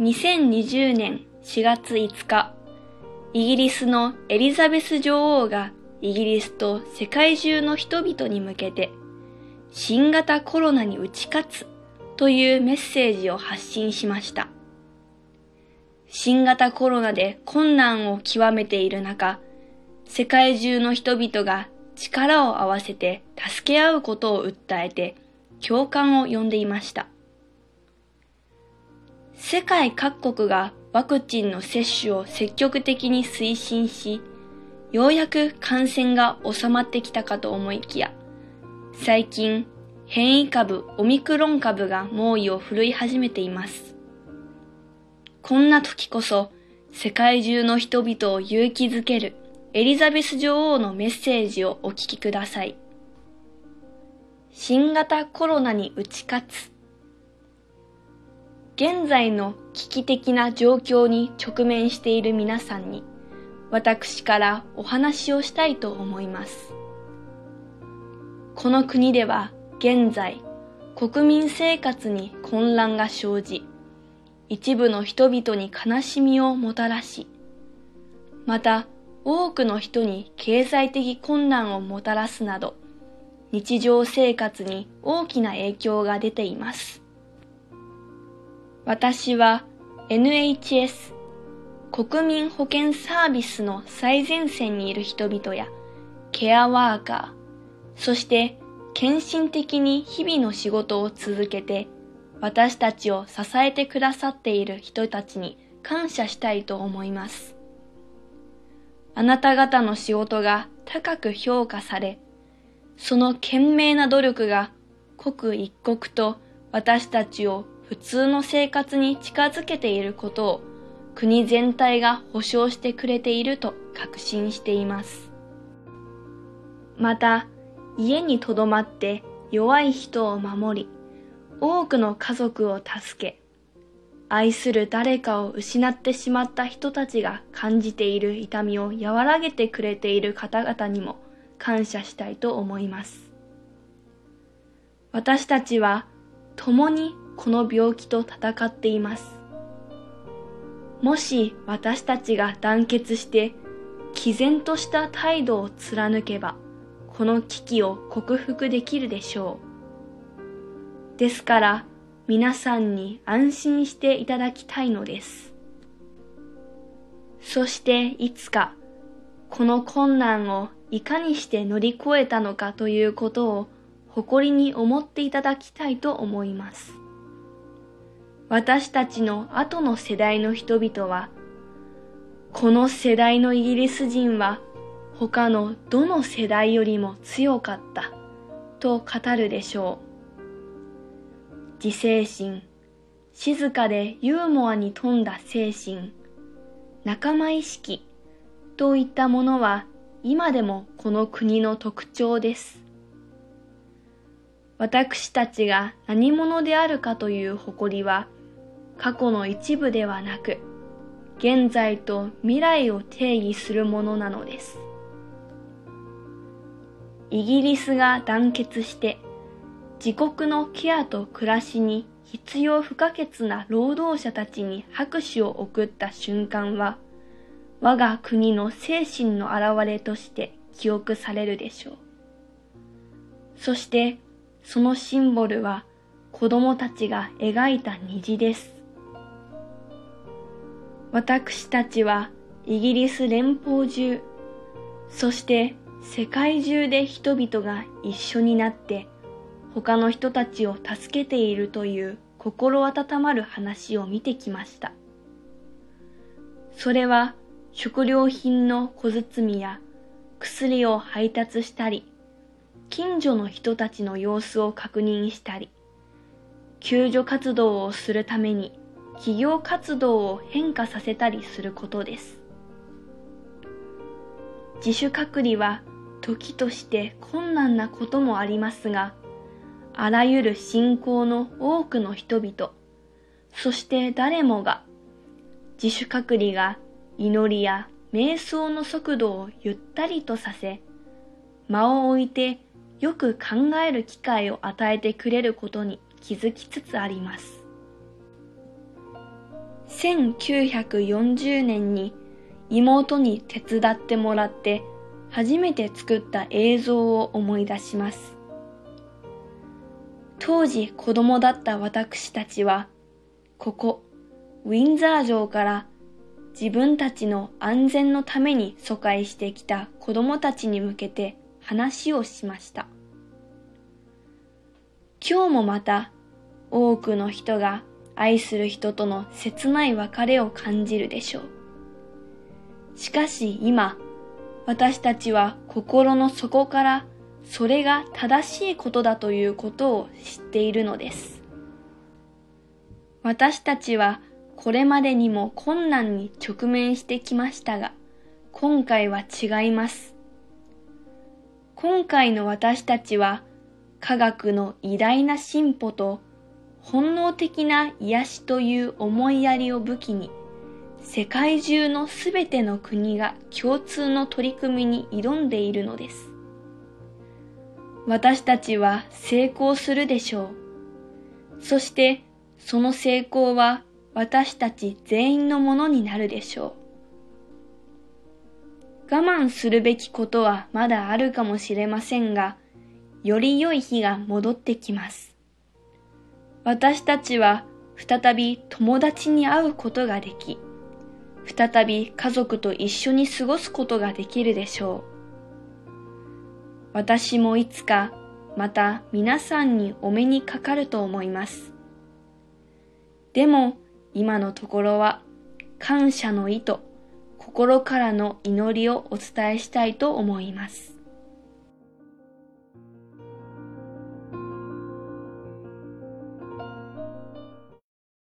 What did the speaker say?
2020年4月5日、イギリスのエリザベス女王がイギリスと世界中の人々に向けて新型コロナに打ち勝つというメッセージを発信しました。新型コロナで困難を極めている中、世界中の人々が力を合わせて助け合うことを訴えて共感を呼んでいました。世界各国がワクチンの接種を積極的に推進し、ようやく感染が収まってきたかと思いきや、最近変異株オミクロン株が猛威を振るい始めています。こんな時こそ世界中の人々を勇気づけるエリザベス女王のメッセージをお聞きください。新型コロナに打ち勝つ。現在の危機的な状況に直面している皆さんに私からお話をしたいと思います。この国では現在国民生活に混乱が生じ、一部の人々に悲しみをもたらし、また多くの人に経済的困難をもたらすなど、日常生活に大きな影響が出ています。私は NHS 国民保健サービスの最前線にいる人々やケアワーカー、そして献身的に日々の仕事を続けて私たちを支えてくださっている人たちに感謝したいと思います。あなた方の仕事が高く評価され、その懸命な努力が刻一刻と私たちを普通の生活に近づけていることを国全体が保証してくれていると確信しています。また、家に留まって弱い人を守り、多くの家族を助け、愛する誰かを失ってしまった人たちが感じている痛みを和らげてくれている方々にも感謝したいと思います。私たちは共にこの病気と戦っています。もし私たちが団結して毅然とした態度を貫けば、この危機を克服できるでしょう。ですから皆さんに安心していただきたいのです。そしていつかこの困難をいかにして乗り越えたのかということを誇りに思っていただきたいと思います。私たちの後の世代の人々は、この世代のイギリス人は他のどの世代よりも強かったと語るでしょう。自制心、静かでユーモアに富んだ精神、仲間意識といったものは今でもこの国の特徴です。私たちが何者であるかという誇りは過去の一部ではなく、現在と未来を定義するものなのです。イギリスが団結して自国のケアと暮らしに必要不可欠な労働者たちに拍手を送った瞬間は我が国の精神の表れとして記憶されるでしょう。そしてそのシンボルは子供たちが描いた虹です。私たちはイギリス連邦中、そして世界中で人々が一緒になって他の人たちを助けているという心温まる話を見てきました。それは食料品の小包や薬を配達したり、近所の人たちの様子を確認したり、救助活動をするために企業活動を変化させたりすることです。自主隔離は時として困難なこともありますが、あらゆる信仰の多くの人々、そして誰もが、自主隔離が祈りや瞑想の速度をゆったりとさせ、間を置いてよく考える機会を与えてくれることに気づきつつあります。1940年に妹に手伝ってもらって初めて作った映像を思い出します。当時子供だった私たちは、ここ、ウィンザー城から自分たちの安全のために疎開してきた子供たちに向けて話をしました。今日もまた多くの人が愛する人との切ない別れを感じるでしょう。しかし今、私たちは心の底からそれが正しいことだということを知っているのです。私たちはこれまでにも困難に直面してきましたが、今回は違います。今回の私たちは科学の偉大な進歩と本能的な癒しという思いやりを武器に世界中のすべての国が共通の取り組みに挑んでいるのです。私たちは成功するでしょう。そしてその成功は私たち全員のものになるでしょう。我慢するべきことはまだあるかもしれませんが、より良い日が戻ってきます。私たちは再び友達に会うことができ、再び家族と一緒に過ごすことができるでしょう。私もいつかまた皆さんにお目にかかると思います。でも今のところは感謝の意と心からの祈りをお伝えしたいと思います。